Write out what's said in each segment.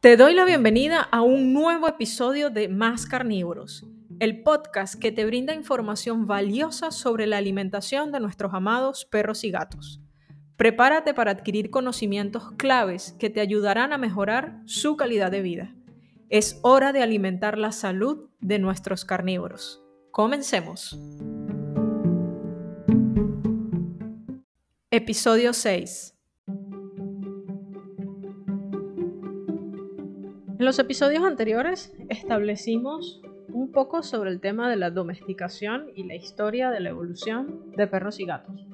Te doy la bienvenida a un nuevo episodio de Más Carnívoros, el podcast que te brinda información valiosa sobre la alimentación de nuestros amados perros y gatos. Prepárate para adquirir conocimientos claves que te ayudarán a mejorar su calidad de vida. Es hora de alimentar la salud de nuestros carnívoros. Comencemos. Episodio 6. En los episodios anteriores establecimos un poco sobre el tema de la domesticación y la historia de la evolución de perros y gatos.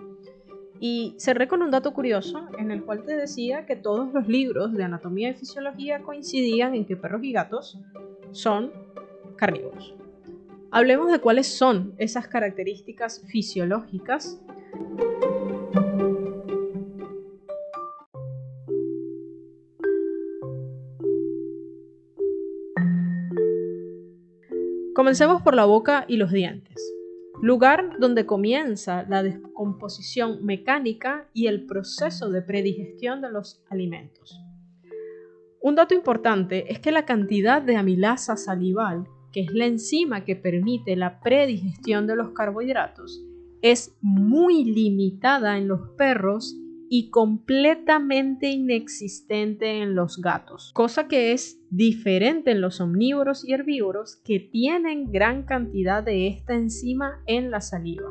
Y cerré con un dato curioso en el cual te decía que todos los libros de anatomía y fisiología coincidían en que perros y gatos son carnívoros. Hablemos de cuáles son esas características fisiológicas. Comencemos por la boca y los dientes lugar donde comienza la descomposición mecánica y el proceso de predigestión de los alimentos. Un dato importante es que la cantidad de amilasa salival, que es la enzima que permite la predigestión de los carbohidratos, es muy limitada en los perros y completamente inexistente en los gatos, cosa que es diferente en los omnívoros y herbívoros que tienen gran cantidad de esta enzima en la saliva.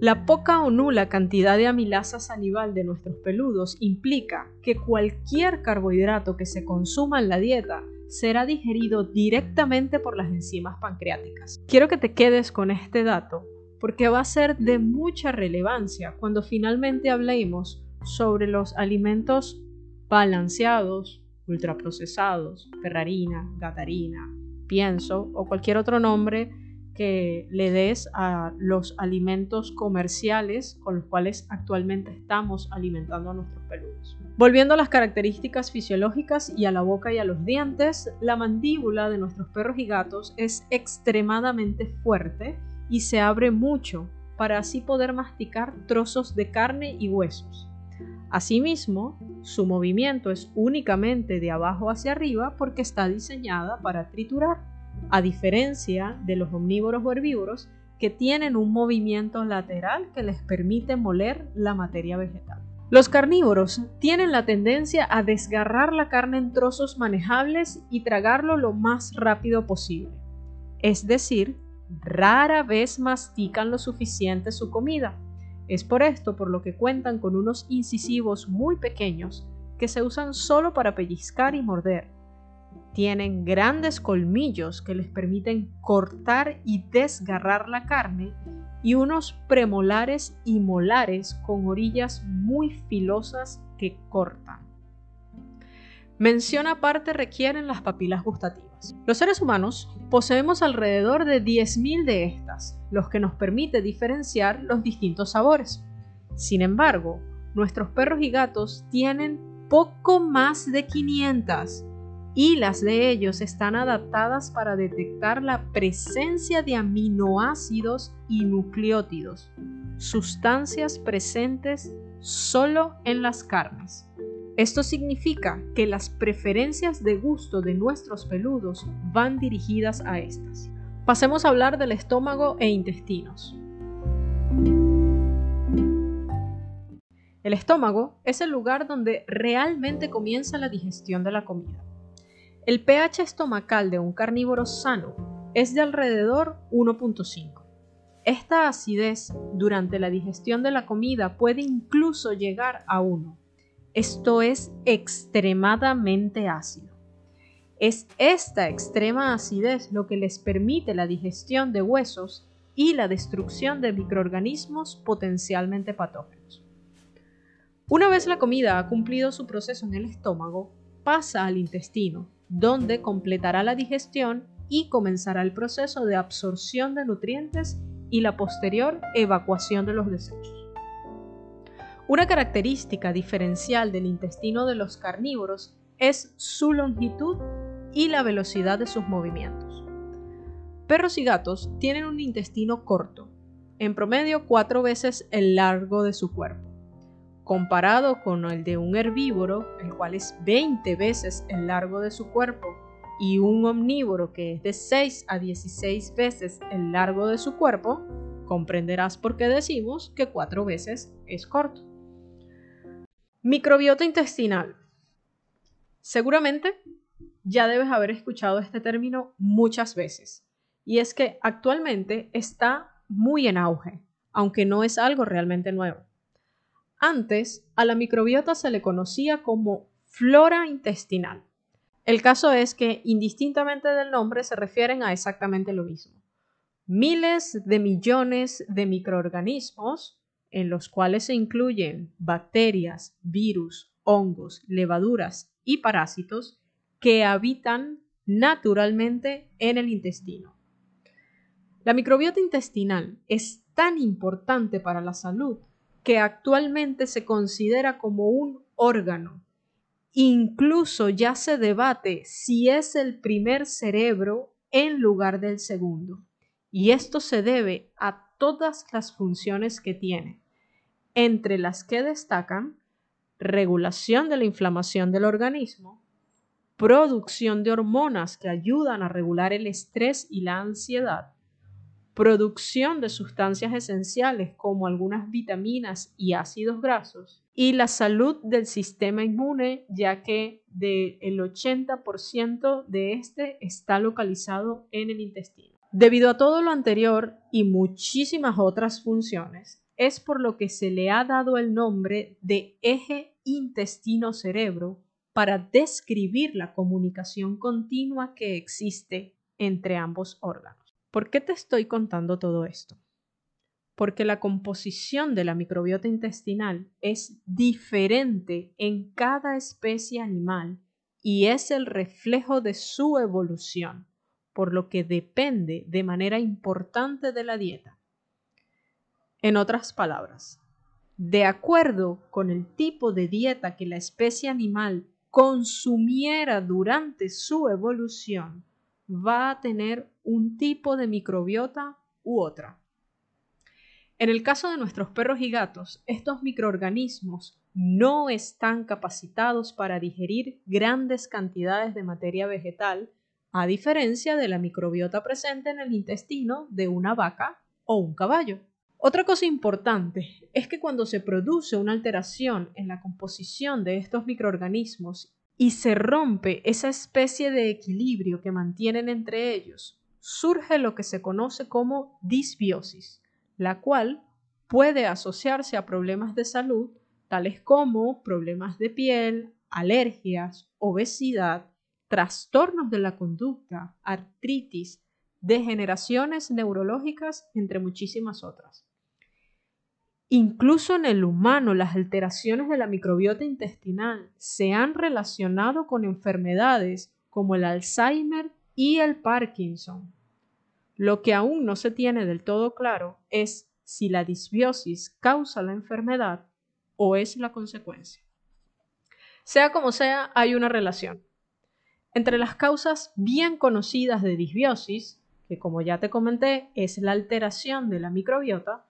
La poca o nula cantidad de amilasa salival de nuestros peludos implica que cualquier carbohidrato que se consuma en la dieta será digerido directamente por las enzimas pancreáticas. Quiero que te quedes con este dato porque va a ser de mucha relevancia cuando finalmente hablemos sobre los alimentos balanceados, ultraprocesados, ferrarina, gatarina, pienso o cualquier otro nombre que le des a los alimentos comerciales con los cuales actualmente estamos alimentando a nuestros peludos. Volviendo a las características fisiológicas y a la boca y a los dientes, la mandíbula de nuestros perros y gatos es extremadamente fuerte y se abre mucho para así poder masticar trozos de carne y huesos. Asimismo, su movimiento es únicamente de abajo hacia arriba porque está diseñada para triturar, a diferencia de los omnívoros o herbívoros que tienen un movimiento lateral que les permite moler la materia vegetal. Los carnívoros tienen la tendencia a desgarrar la carne en trozos manejables y tragarlo lo más rápido posible, es decir, rara vez mastican lo suficiente su comida. Es por esto por lo que cuentan con unos incisivos muy pequeños que se usan solo para pellizcar y morder. Tienen grandes colmillos que les permiten cortar y desgarrar la carne y unos premolares y molares con orillas muy filosas que cortan. Mención aparte requieren las papilas gustativas. Los seres humanos poseemos alrededor de 10.000 de estas, los que nos permite diferenciar los distintos sabores. Sin embargo, nuestros perros y gatos tienen poco más de 500 y las de ellos están adaptadas para detectar la presencia de aminoácidos y nucleótidos, sustancias presentes solo en las carnes. Esto significa que las preferencias de gusto de nuestros peludos van dirigidas a estas. Pasemos a hablar del estómago e intestinos. El estómago es el lugar donde realmente comienza la digestión de la comida. El pH estomacal de un carnívoro sano es de alrededor 1.5. Esta acidez durante la digestión de la comida puede incluso llegar a 1 esto es extremadamente ácido. Es esta extrema acidez lo que les permite la digestión de huesos y la destrucción de microorganismos potencialmente patógenos. Una vez la comida ha cumplido su proceso en el estómago, pasa al intestino, donde completará la digestión y comenzará el proceso de absorción de nutrientes y la posterior evacuación de los desechos. Una característica diferencial del intestino de los carnívoros es su longitud y la velocidad de sus movimientos. Perros y gatos tienen un intestino corto, en promedio cuatro veces el largo de su cuerpo, comparado con el de un herbívoro, el cual es 20 veces el largo de su cuerpo, y un omnívoro que es de 6 a 16 veces el largo de su cuerpo, comprenderás por qué decimos que 4 veces es corto. Microbiota intestinal. Seguramente ya debes haber escuchado este término muchas veces, y es que actualmente está muy en auge, aunque no es algo realmente nuevo. Antes, a la microbiota se le conocía como flora intestinal. El caso es que, indistintamente del nombre, se refieren a exactamente lo mismo. Miles de millones de microorganismos, en los cuales se incluyen bacterias, virus, hongos, levaduras y parásitos, que habitan naturalmente en el intestino. La microbiota intestinal es tan importante para la salud que actualmente se considera como un órgano. Incluso ya se debate si es el primer cerebro en lugar del segundo. Y esto se debe a todas las funciones que tiene, entre las que destacan regulación de la inflamación del organismo, producción de hormonas que ayudan a regular el estrés y la ansiedad, producción de sustancias esenciales como algunas vitaminas y ácidos grasos, y la salud del sistema inmune, ya que el 80% de este está localizado en el intestino. Debido a todo lo anterior y muchísimas otras funciones, es por lo que se le ha dado el nombre de eje intestino-cerebro para describir la comunicación continua que existe entre ambos órganos. ¿Por qué te estoy contando todo esto? Porque la composición de la microbiota intestinal es diferente en cada especie animal y es el reflejo de su evolución, por lo que depende de manera importante de la dieta. En otras palabras, de acuerdo con el tipo de dieta que la especie animal consumiera durante su evolución, va a tener un tipo de microbiota u otra. En el caso de nuestros perros y gatos, estos microorganismos no están capacitados para digerir grandes cantidades de materia vegetal, a diferencia de la microbiota presente en el intestino de una vaca o un caballo. Otra cosa importante es que cuando se produce una alteración en la composición de estos microorganismos y se rompe esa especie de equilibrio que mantienen entre ellos, surge lo que se conoce como disbiosis, la cual puede asociarse a problemas de salud tales como problemas de piel, alergias, obesidad, trastornos de la conducta, artritis, degeneraciones neurológicas, entre muchísimas otras. Incluso en el humano, las alteraciones de la microbiota intestinal se han relacionado con enfermedades como el Alzheimer y el Parkinson. Lo que aún no se tiene del todo claro es si la disbiosis causa la enfermedad o es la consecuencia. Sea como sea, hay una relación. Entre las causas bien conocidas de disbiosis, que como ya te comenté es la alteración de la microbiota,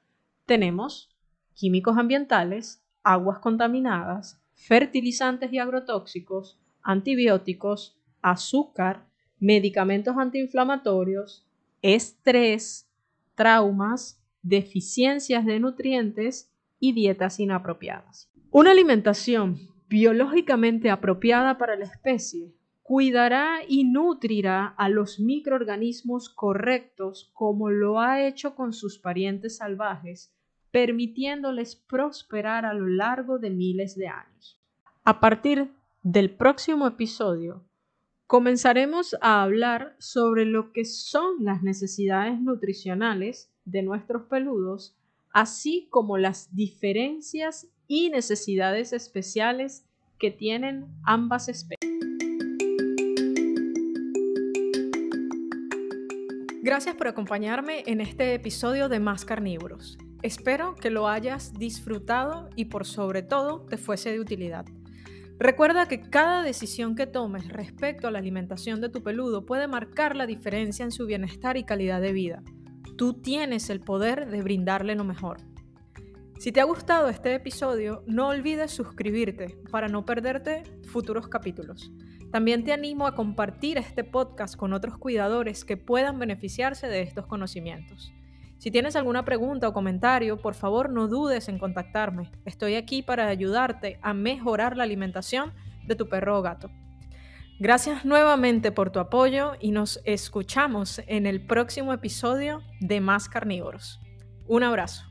tenemos químicos ambientales, aguas contaminadas, fertilizantes y agrotóxicos, antibióticos, azúcar, medicamentos antiinflamatorios, estrés, traumas, deficiencias de nutrientes y dietas inapropiadas. Una alimentación biológicamente apropiada para la especie cuidará y nutrirá a los microorganismos correctos como lo ha hecho con sus parientes salvajes permitiéndoles prosperar a lo largo de miles de años. A partir del próximo episodio, comenzaremos a hablar sobre lo que son las necesidades nutricionales de nuestros peludos, así como las diferencias y necesidades especiales que tienen ambas especies. Gracias por acompañarme en este episodio de Más Carnívoros. Espero que lo hayas disfrutado y por sobre todo te fuese de utilidad. Recuerda que cada decisión que tomes respecto a la alimentación de tu peludo puede marcar la diferencia en su bienestar y calidad de vida. Tú tienes el poder de brindarle lo mejor. Si te ha gustado este episodio, no olvides suscribirte para no perderte futuros capítulos. También te animo a compartir este podcast con otros cuidadores que puedan beneficiarse de estos conocimientos. Si tienes alguna pregunta o comentario, por favor no dudes en contactarme. Estoy aquí para ayudarte a mejorar la alimentación de tu perro o gato. Gracias nuevamente por tu apoyo y nos escuchamos en el próximo episodio de Más Carnívoros. Un abrazo.